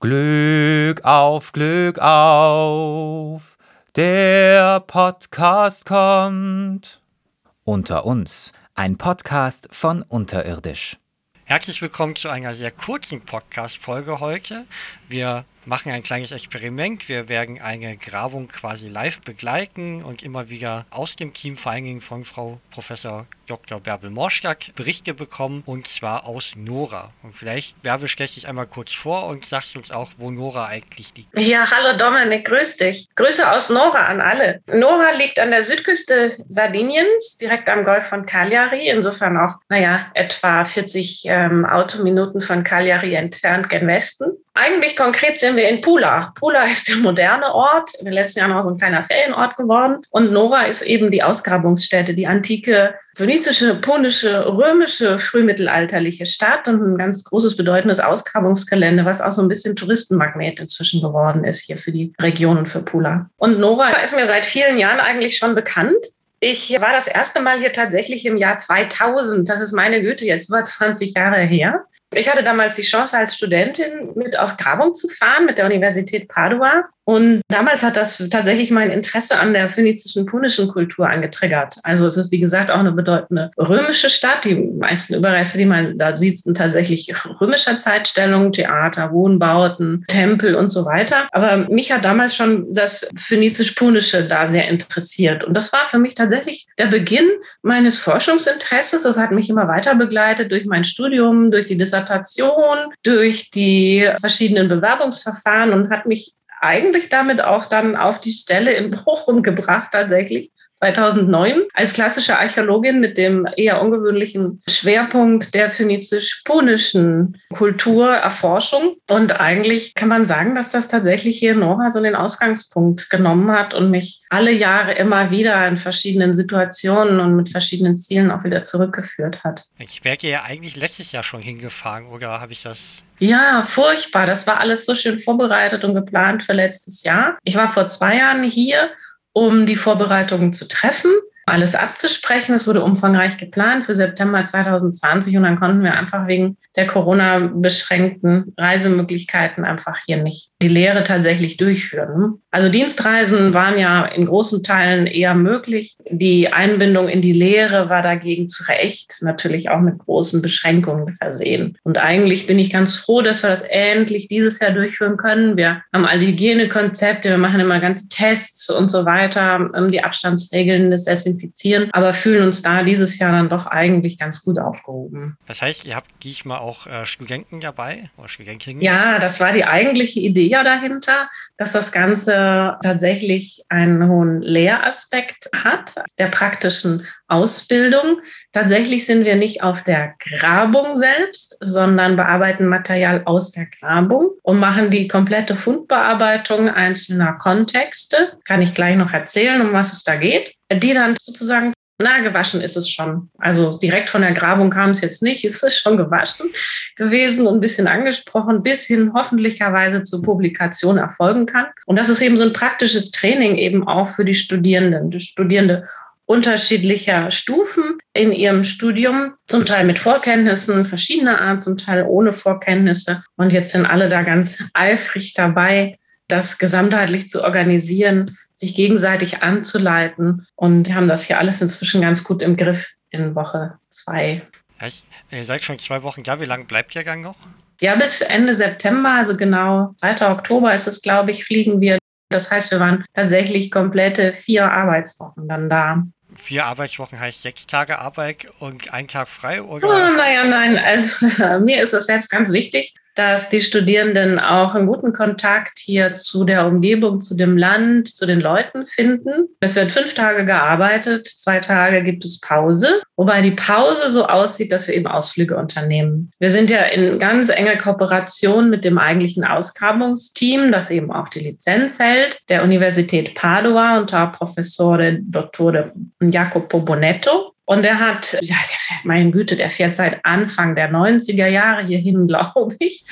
Glück auf, Glück auf, der Podcast kommt. Unter uns, ein Podcast von Unterirdisch. Herzlich willkommen zu einer sehr kurzen Podcast-Folge heute. Wir machen ein kleines Experiment. Wir werden eine Grabung quasi live begleiten und immer wieder aus dem Team, vor allen Dingen von Frau Professor Dr. Bärbel Morschak, Berichte bekommen und zwar aus Nora. Und vielleicht, Bärbel, stellst dich einmal kurz vor und sagst uns auch, wo Nora eigentlich liegt. Ja, hallo Dominik, grüß dich. Grüße aus Nora an alle. Nora liegt an der Südküste Sardiniens, direkt am Golf von Cagliari, insofern auch, naja, etwa 40 ähm, Autominuten von Cagliari entfernt gen Westen. Eigentlich konkret sind wir in Pula. Pula ist der moderne Ort, in den letzten Jahren auch so ein kleiner Ferienort geworden. Und Nora ist eben die Ausgrabungsstätte, die antike phönizische, punische, römische, frühmittelalterliche Stadt und ein ganz großes, bedeutendes Ausgrabungsgelände, was auch so ein bisschen Touristenmagnet inzwischen geworden ist hier für die Region und für Pula. Und Nora ist mir seit vielen Jahren eigentlich schon bekannt. Ich war das erste Mal hier tatsächlich im Jahr 2000. Das ist meine Güte, jetzt über 20 Jahre her. Ich hatte damals die Chance, als Studentin mit auf Grabung zu fahren mit der Universität Padua. Und damals hat das tatsächlich mein Interesse an der phönizischen punischen Kultur angetriggert. Also es ist, wie gesagt, auch eine bedeutende römische Stadt. Die meisten Überreste, die man da sieht, sind tatsächlich römischer Zeitstellung, Theater, Wohnbauten, Tempel und so weiter. Aber mich hat damals schon das phönizisch-punische da sehr interessiert. Und das war für mich tatsächlich der Beginn meines Forschungsinteresses. Das hat mich immer weiter begleitet durch mein Studium, durch die Dissertation, durch die verschiedenen Bewerbungsverfahren und hat mich eigentlich damit auch dann auf die Stelle in Bochum gebracht tatsächlich. 2009 als klassische Archäologin mit dem eher ungewöhnlichen Schwerpunkt der phönizisch-punischen Kulturerforschung. Und eigentlich kann man sagen, dass das tatsächlich hier Nora so den Ausgangspunkt genommen hat und mich alle Jahre immer wieder in verschiedenen Situationen und mit verschiedenen Zielen auch wieder zurückgeführt hat. Ich wäre ja eigentlich letztes Jahr schon hingefahren, oder habe ich das ja, furchtbar. Das war alles so schön vorbereitet und geplant für letztes Jahr. Ich war vor zwei Jahren hier, um die Vorbereitungen zu treffen alles abzusprechen. Es wurde umfangreich geplant für September 2020 und dann konnten wir einfach wegen der Corona-beschränkten Reisemöglichkeiten einfach hier nicht die Lehre tatsächlich durchführen. Also Dienstreisen waren ja in großen Teilen eher möglich. Die Einbindung in die Lehre war dagegen zu Recht natürlich auch mit großen Beschränkungen versehen. Und eigentlich bin ich ganz froh, dass wir das endlich dieses Jahr durchführen können. Wir haben all die Hygienekonzepte, wir machen immer ganze Tests und so weiter, die Abstandsregeln, das Desinfizieren aber fühlen uns da dieses Jahr dann doch eigentlich ganz gut aufgehoben. Das heißt, ihr habt diesmal auch äh, Studenten dabei oder Studentinnen? Ja, das war die eigentliche Idee ja dahinter, dass das Ganze tatsächlich einen hohen Lehraspekt hat, der praktischen Ausbildung. Tatsächlich sind wir nicht auf der Grabung selbst, sondern bearbeiten Material aus der Grabung und machen die komplette Fundbearbeitung einzelner Kontexte. Kann ich gleich noch erzählen, um was es da geht. Die dann sozusagen na, gewaschen ist es schon. Also direkt von der Grabung kam es jetzt nicht. Es ist schon gewaschen gewesen und ein bisschen angesprochen, bis hin hoffentlicherweise zur Publikation erfolgen kann. Und das ist eben so ein praktisches Training eben auch für die Studierenden. Die Studierende unterschiedlicher Stufen in ihrem Studium, zum Teil mit Vorkenntnissen verschiedener Art, zum Teil ohne Vorkenntnisse. Und jetzt sind alle da ganz eifrig dabei, das gesamtheitlich zu organisieren, sich gegenseitig anzuleiten und haben das hier alles inzwischen ganz gut im Griff in Woche zwei. Heißt, ihr seid schon zwei Wochen da. Wie lange bleibt ihr Gang noch? Ja, bis Ende September, also genau 2. Oktober ist es, glaube ich, fliegen wir. Das heißt, wir waren tatsächlich komplette vier Arbeitswochen dann da vier Arbeitswochen heißt sechs Tage Arbeit und ein Tag frei? Oder? Oh, naja, nein. Also, mir ist es selbst ganz wichtig, dass die Studierenden auch einen guten Kontakt hier zu der Umgebung, zu dem Land, zu den Leuten finden. Es wird fünf Tage gearbeitet, zwei Tage gibt es Pause, wobei die Pause so aussieht, dass wir eben Ausflüge unternehmen. Wir sind ja in ganz enger Kooperation mit dem eigentlichen Ausgrabungsteam, das eben auch die Lizenz hält, der Universität Padua unter Professore Dr. Jacopo Bonetto. Und er hat, ja, der fährt, meine Güte, der fährt seit Anfang der 90er Jahre hierhin, glaube ich.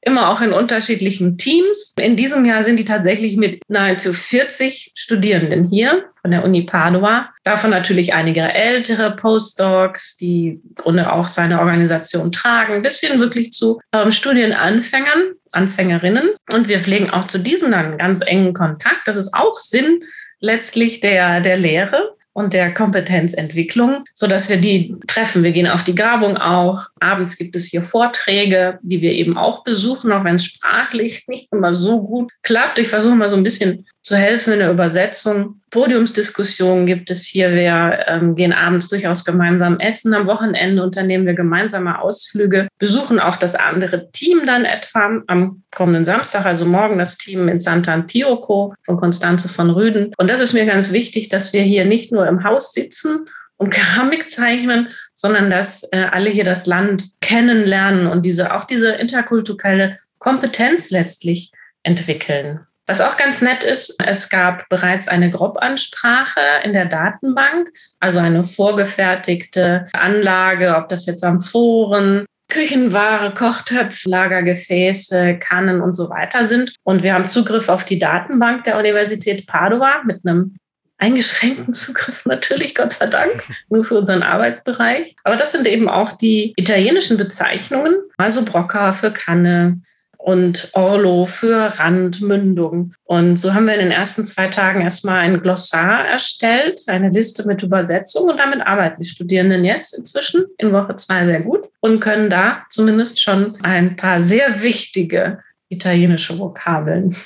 Immer auch in unterschiedlichen Teams. In diesem Jahr sind die tatsächlich mit nahezu 40 Studierenden hier von der Uni Padua. Davon natürlich einige ältere Postdocs, die im Grunde auch seine Organisation tragen, bis hin wirklich zu ähm, Studienanfängern. Anfängerinnen. Und wir pflegen auch zu diesen dann ganz engen Kontakt. Das ist auch Sinn letztlich der, der Lehre und der Kompetenzentwicklung, so dass wir die treffen. Wir gehen auf die Grabung auch. Abends gibt es hier Vorträge, die wir eben auch besuchen, auch wenn es sprachlich nicht immer so gut klappt. Ich versuche mal so ein bisschen zu helfen in der Übersetzung. Podiumsdiskussionen gibt es hier. Wir ähm, gehen abends durchaus gemeinsam essen. Am Wochenende unternehmen wir gemeinsame Ausflüge, besuchen auch das andere Team dann etwa am kommenden Samstag, also morgen das Team in Sant'Antioco von Constanze von Rüden. Und das ist mir ganz wichtig, dass wir hier nicht nur im Haus sitzen und Keramik zeichnen, sondern dass äh, alle hier das Land kennenlernen und diese, auch diese interkulturelle Kompetenz letztlich entwickeln. Was auch ganz nett ist, es gab bereits eine Grobansprache in der Datenbank, also eine vorgefertigte Anlage, ob das jetzt Amphoren, Küchenware, Kochtöpfe, Lagergefäße, Kannen und so weiter sind. Und wir haben Zugriff auf die Datenbank der Universität Padua mit einem eingeschränkten Zugriff natürlich, Gott sei Dank, nur für unseren Arbeitsbereich. Aber das sind eben auch die italienischen Bezeichnungen, also Brocca für Kanne, und Orlo für Randmündung. Und so haben wir in den ersten zwei Tagen erstmal ein Glossar erstellt, eine Liste mit Übersetzung und damit arbeiten die Studierenden jetzt inzwischen in Woche zwei sehr gut und können da zumindest schon ein paar sehr wichtige italienische Vokabeln.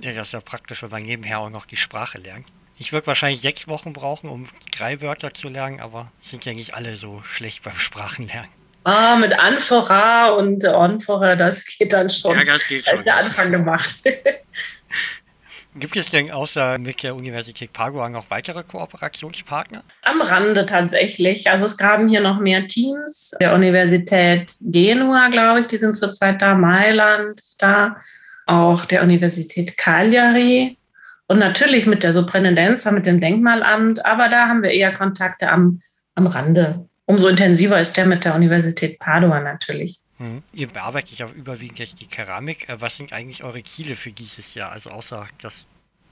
Ja, das ist ja praktisch, wenn man nebenher auch noch die Sprache lernt. Ich würde wahrscheinlich sechs Wochen brauchen, um drei Wörter zu lernen, aber sind ja nicht alle so schlecht beim Sprachenlernen. Ah, mit Anphora und Onphora, das geht dann schon. Ja, das geht schon. Da ist der Anfang gemacht. Gibt es denn außer mit der Universität Padua noch weitere Kooperationspartner? Am Rande tatsächlich. Also es graben hier noch mehr Teams. Der Universität Genua, glaube ich, die sind zurzeit da. Mailand ist da. Auch der Universität Cagliari. Und natürlich mit der Superintendenz, mit dem Denkmalamt. Aber da haben wir eher Kontakte am, am Rande umso intensiver ist der mit der Universität Padua natürlich. Hm. Ihr bearbeitet ja überwiegend jetzt die Keramik. Äh, was sind eigentlich eure Ziele für dieses Jahr? Also außer, dass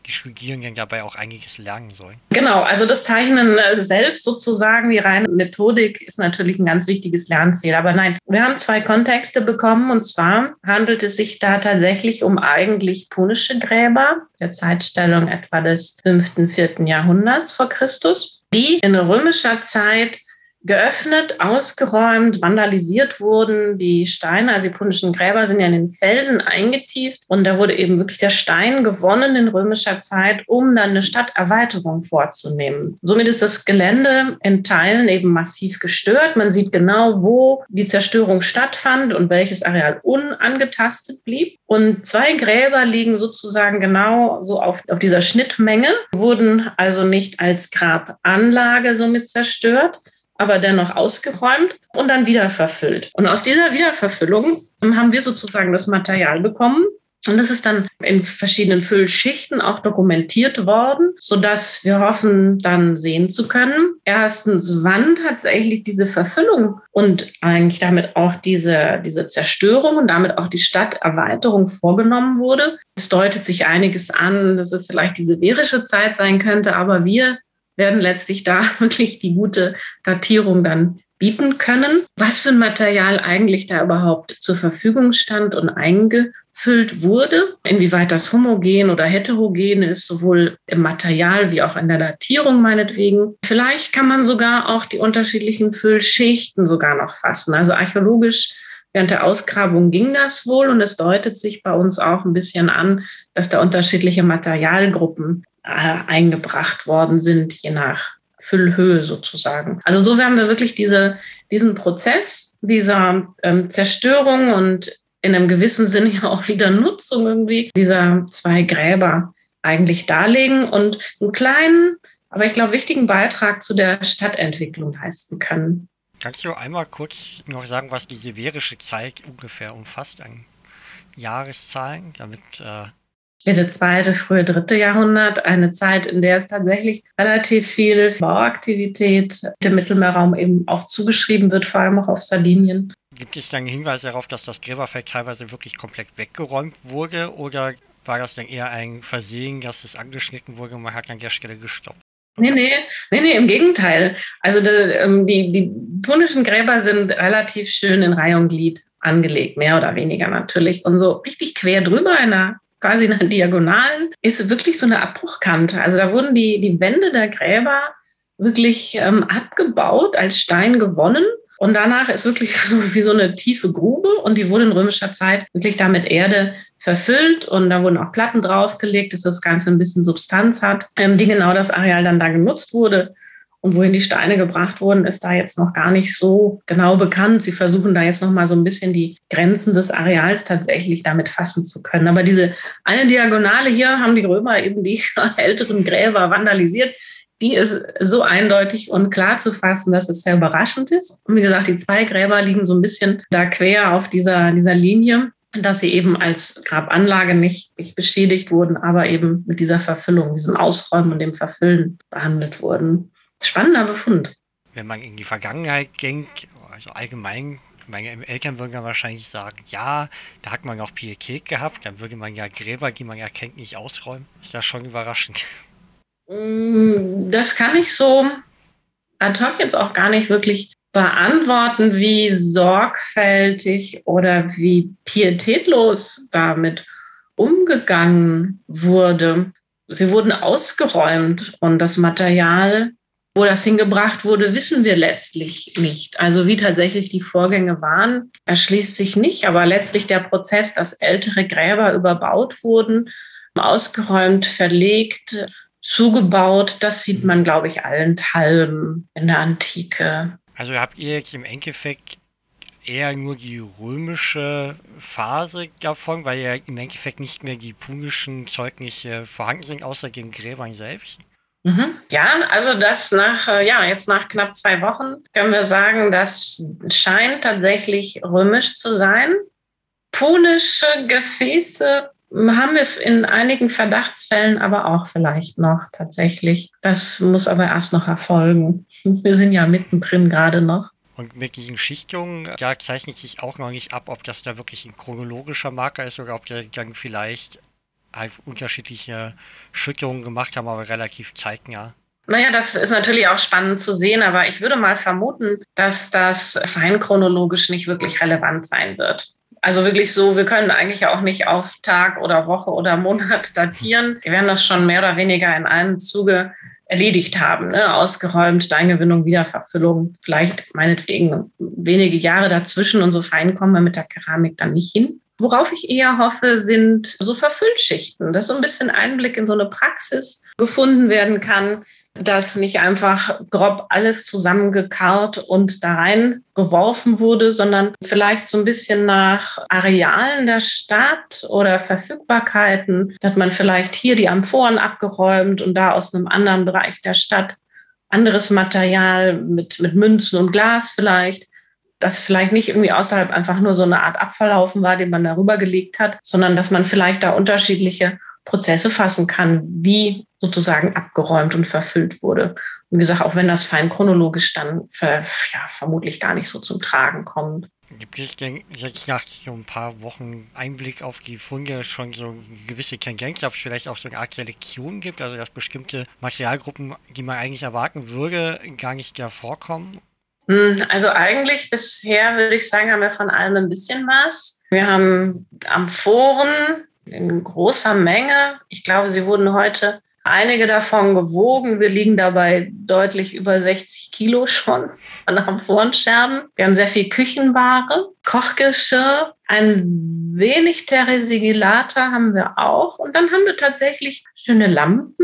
die Studierenden dabei auch einiges lernen sollen. Genau, also das Zeichnen äh, selbst sozusagen, die reine Methodik ist natürlich ein ganz wichtiges Lernziel. Aber nein, wir haben zwei Kontexte bekommen und zwar handelt es sich da tatsächlich um eigentlich punische Gräber der Zeitstellung etwa des 5., 4. Jahrhunderts vor Christus, die in römischer Zeit geöffnet, ausgeräumt, vandalisiert wurden. Die Steine, also die punischen Gräber, sind ja in den Felsen eingetieft und da wurde eben wirklich der Stein gewonnen in römischer Zeit, um dann eine Stadterweiterung vorzunehmen. Somit ist das Gelände in Teilen eben massiv gestört. Man sieht genau, wo die Zerstörung stattfand und welches Areal unangetastet blieb. Und zwei Gräber liegen sozusagen genau so auf, auf dieser Schnittmenge, wurden also nicht als Grabanlage somit zerstört, aber dennoch ausgeräumt und dann wieder verfüllt. Und aus dieser Wiederverfüllung haben wir sozusagen das Material bekommen. Und das ist dann in verschiedenen Füllschichten auch dokumentiert worden, so dass wir hoffen, dann sehen zu können. Erstens, wann tatsächlich diese Verfüllung und eigentlich damit auch diese, diese Zerstörung und damit auch die Stadterweiterung vorgenommen wurde. Es deutet sich einiges an, dass es vielleicht die severische Zeit sein könnte, aber wir werden letztlich da wirklich die gute Datierung dann bieten können. Was für ein Material eigentlich da überhaupt zur Verfügung stand und eingefüllt wurde, inwieweit das homogen oder heterogen ist, sowohl im Material wie auch in der Datierung meinetwegen. Vielleicht kann man sogar auch die unterschiedlichen Füllschichten sogar noch fassen. Also archäologisch Während der Ausgrabung ging das wohl und es deutet sich bei uns auch ein bisschen an, dass da unterschiedliche Materialgruppen eingebracht worden sind, je nach Füllhöhe sozusagen. Also so werden wir wirklich diese, diesen Prozess dieser ähm, Zerstörung und in einem gewissen Sinne ja auch wieder Nutzung irgendwie dieser zwei Gräber eigentlich darlegen und einen kleinen, aber ich glaube wichtigen Beitrag zu der Stadtentwicklung leisten können. Kannst du einmal kurz noch sagen, was die severische Zeit ungefähr umfasst an Jahreszahlen, damit äh, späte zweite, frühe dritte Jahrhundert, eine Zeit, in der es tatsächlich relativ viel Bauaktivität dem Mittelmeerraum eben auch zugeschrieben wird, vor allem auch auf Sardinien. Gibt es dann Hinweise darauf, dass das Gräberfeld teilweise wirklich komplett weggeräumt wurde oder war das dann eher ein Versehen, dass es angeschnitten wurde und man hat an der Stelle gestoppt? Nee, nee, nee, nee, im Gegenteil. Also die, ähm, die, die punischen Gräber sind relativ schön in Reihe und Glied angelegt, mehr oder weniger natürlich. Und so richtig quer drüber in einer quasi einer Diagonalen ist wirklich so eine Abbruchkante. Also da wurden die, die Wände der Gräber wirklich ähm, abgebaut, als Stein gewonnen. Und danach ist wirklich so wie so eine tiefe Grube und die wurde in römischer Zeit wirklich da mit Erde verfüllt und da wurden auch Platten draufgelegt, dass das Ganze ein bisschen Substanz hat, ähm, wie genau das Areal dann da genutzt wurde. Und wohin die Steine gebracht wurden, ist da jetzt noch gar nicht so genau bekannt. Sie versuchen da jetzt noch mal so ein bisschen die Grenzen des Areals tatsächlich damit fassen zu können. Aber diese eine Diagonale hier haben die Römer eben die älteren Gräber vandalisiert. Die ist so eindeutig und klar zu fassen, dass es sehr überraschend ist. Und wie gesagt, die zwei Gräber liegen so ein bisschen da quer auf dieser, dieser Linie dass sie eben als Grabanlage nicht, nicht beschädigt wurden, aber eben mit dieser Verfüllung, diesem Ausräumen und dem Verfüllen behandelt wurden. Spannender Befund. Wenn man in die Vergangenheit ging, also allgemein, meine Eltern würden ja wahrscheinlich sagen, ja, da hat man noch Pietät gehabt, dann würde man ja Gräber, die man erkennt, nicht ausräumen. Ist das schon überraschend? Mm, das kann ich so ad hoc jetzt auch gar nicht wirklich beantworten, wie sorgfältig oder wie pietätlos damit umgegangen wurde. Sie wurden ausgeräumt und das Material wo das hingebracht wurde, wissen wir letztlich nicht. Also wie tatsächlich die Vorgänge waren, erschließt sich nicht. Aber letztlich der Prozess, dass ältere Gräber überbaut wurden, ausgeräumt, verlegt, zugebaut, das sieht man, glaube ich, allenthalben in der Antike. Also habt ihr jetzt im Endeffekt eher nur die römische Phase davon, weil ja im Endeffekt nicht mehr die punischen Zeugnisse vorhanden sind, außer den Gräbern selbst? Mhm. Ja, also das nach, äh, ja, jetzt nach knapp zwei Wochen können wir sagen, das scheint tatsächlich römisch zu sein. Punische Gefäße haben wir in einigen Verdachtsfällen aber auch vielleicht noch tatsächlich. Das muss aber erst noch erfolgen. Wir sind ja mittendrin gerade noch. Und mit diesen Schichtungen, da zeichnet sich auch noch nicht ab, ob das da wirklich ein chronologischer Marker ist oder ob der dann vielleicht unterschiedliche Schüttungen gemacht haben, aber relativ zeitnah. Naja, das ist natürlich auch spannend zu sehen, aber ich würde mal vermuten, dass das feinchronologisch nicht wirklich relevant sein wird. Also wirklich so, wir können eigentlich auch nicht auf Tag oder Woche oder Monat datieren. Wir werden das schon mehr oder weniger in einem Zuge erledigt haben, ne? ausgeräumt, Steingewinnung, Wiederverfüllung, vielleicht meinetwegen wenige Jahre dazwischen und so fein kommen wir mit der Keramik dann nicht hin. Worauf ich eher hoffe, sind so Verfüllschichten, dass so ein bisschen Einblick in so eine Praxis gefunden werden kann, dass nicht einfach grob alles zusammengekarrt und da rein geworfen wurde, sondern vielleicht so ein bisschen nach Arealen der Stadt oder Verfügbarkeiten, dass man vielleicht hier die Amphoren abgeräumt und da aus einem anderen Bereich der Stadt anderes Material mit, mit Münzen und Glas vielleicht dass vielleicht nicht irgendwie außerhalb einfach nur so eine Art Abfalllaufen war, den man darüber gelegt hat, sondern dass man vielleicht da unterschiedliche Prozesse fassen kann, wie sozusagen abgeräumt und verfüllt wurde. Und wie gesagt, auch wenn das fein chronologisch dann für, ja, vermutlich gar nicht so zum Tragen kommt. Gibt es denn jetzt nach so ein paar Wochen Einblick auf die Funde schon so gewisse Tendenz, ob es vielleicht auch so eine Art Selektion gibt, also dass bestimmte Materialgruppen, die man eigentlich erwarten würde, gar nicht da vorkommen? Hm, also eigentlich bisher würde ich sagen, haben wir von allem ein bisschen was. Wir haben Amphoren in großer Menge. Ich glaube, sie wurden heute einige davon gewogen. Wir liegen dabei deutlich über 60 Kilo schon an Amphorenscherben. Wir haben sehr viel Küchenware, Kochgeschirr, ein wenig Teresigilater haben wir auch. Und dann haben wir tatsächlich schöne Lampen.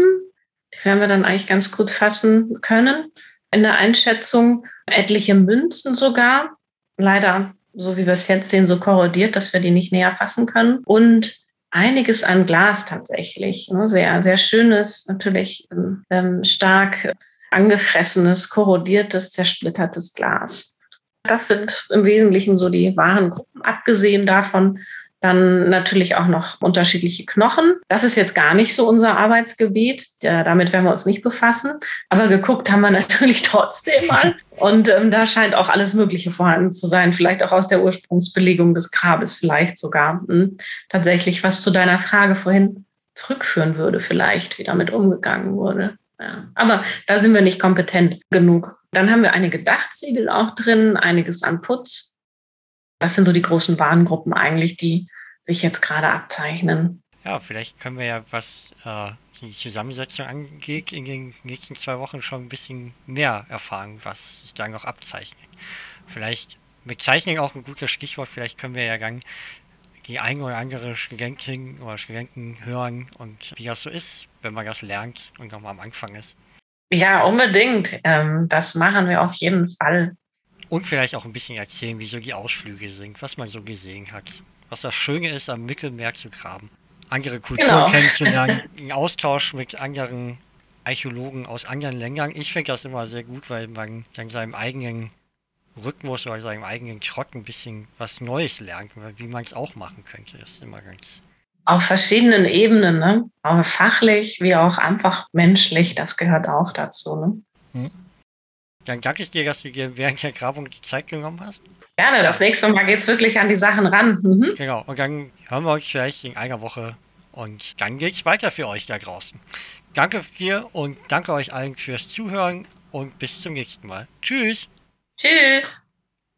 Die werden wir dann eigentlich ganz gut fassen können in der Einschätzung etliche Münzen sogar. Leider, so wie wir es jetzt sehen, so korrodiert, dass wir die nicht näher fassen können. Und einiges an Glas tatsächlich. Ne? Sehr, sehr schönes, natürlich ähm, stark angefressenes, korrodiertes, zersplittertes Glas. Das sind im Wesentlichen so die wahren Gruppen. Abgesehen davon dann natürlich auch noch unterschiedliche Knochen. Das ist jetzt gar nicht so unser Arbeitsgebiet. Damit werden wir uns nicht befassen. Aber geguckt haben wir natürlich trotzdem mal. Und ähm, da scheint auch alles Mögliche vorhanden zu sein. Vielleicht auch aus der Ursprungsbelegung des Grabes, vielleicht sogar. Hm. Tatsächlich, was zu deiner Frage vorhin zurückführen würde, vielleicht, wie damit umgegangen wurde. Ja. Aber da sind wir nicht kompetent genug. Dann haben wir einige Dachziegel auch drin, einiges an Putz Das sind so die großen Warngruppen eigentlich, die sich jetzt gerade abzeichnen. Ja, vielleicht können wir ja, was äh, die Zusammensetzung angeht, in den nächsten zwei Wochen schon ein bisschen mehr erfahren, was sich dann noch abzeichnet. Vielleicht mit Zeichnen auch ein gutes Stichwort, vielleicht können wir ja dann die ein oder andere Studentin oder Studenten hören und wie das so ist, wenn man das lernt und nochmal am Anfang ist. Ja, unbedingt. Ähm, das machen wir auf jeden Fall. Und vielleicht auch ein bisschen erzählen, wie so die Ausflüge sind, was man so gesehen hat. Was das Schöne ist, am Mittelmeer zu graben andere Kulturen genau. kennenzulernen, einen Austausch mit anderen Archäologen aus anderen Ländern. Ich finde das immer sehr gut, weil man dann seinem eigenen Rhythmus oder seinem eigenen Trott ein bisschen was Neues lernt, wie man es auch machen könnte. Das ist immer ganz. Auf verschiedenen Ebenen, ne? Auch fachlich wie auch einfach menschlich, das gehört auch dazu. Ne? Hm. Dann danke ich dir, dass du dir während der Grabung die Zeit genommen hast. Gerne, das nächste Mal geht es wirklich an die Sachen ran. Mhm. Genau, und dann hören wir euch vielleicht in einer Woche und dann geht es weiter für euch da draußen. Danke dir und danke euch allen fürs Zuhören und bis zum nächsten Mal. Tschüss. Tschüss.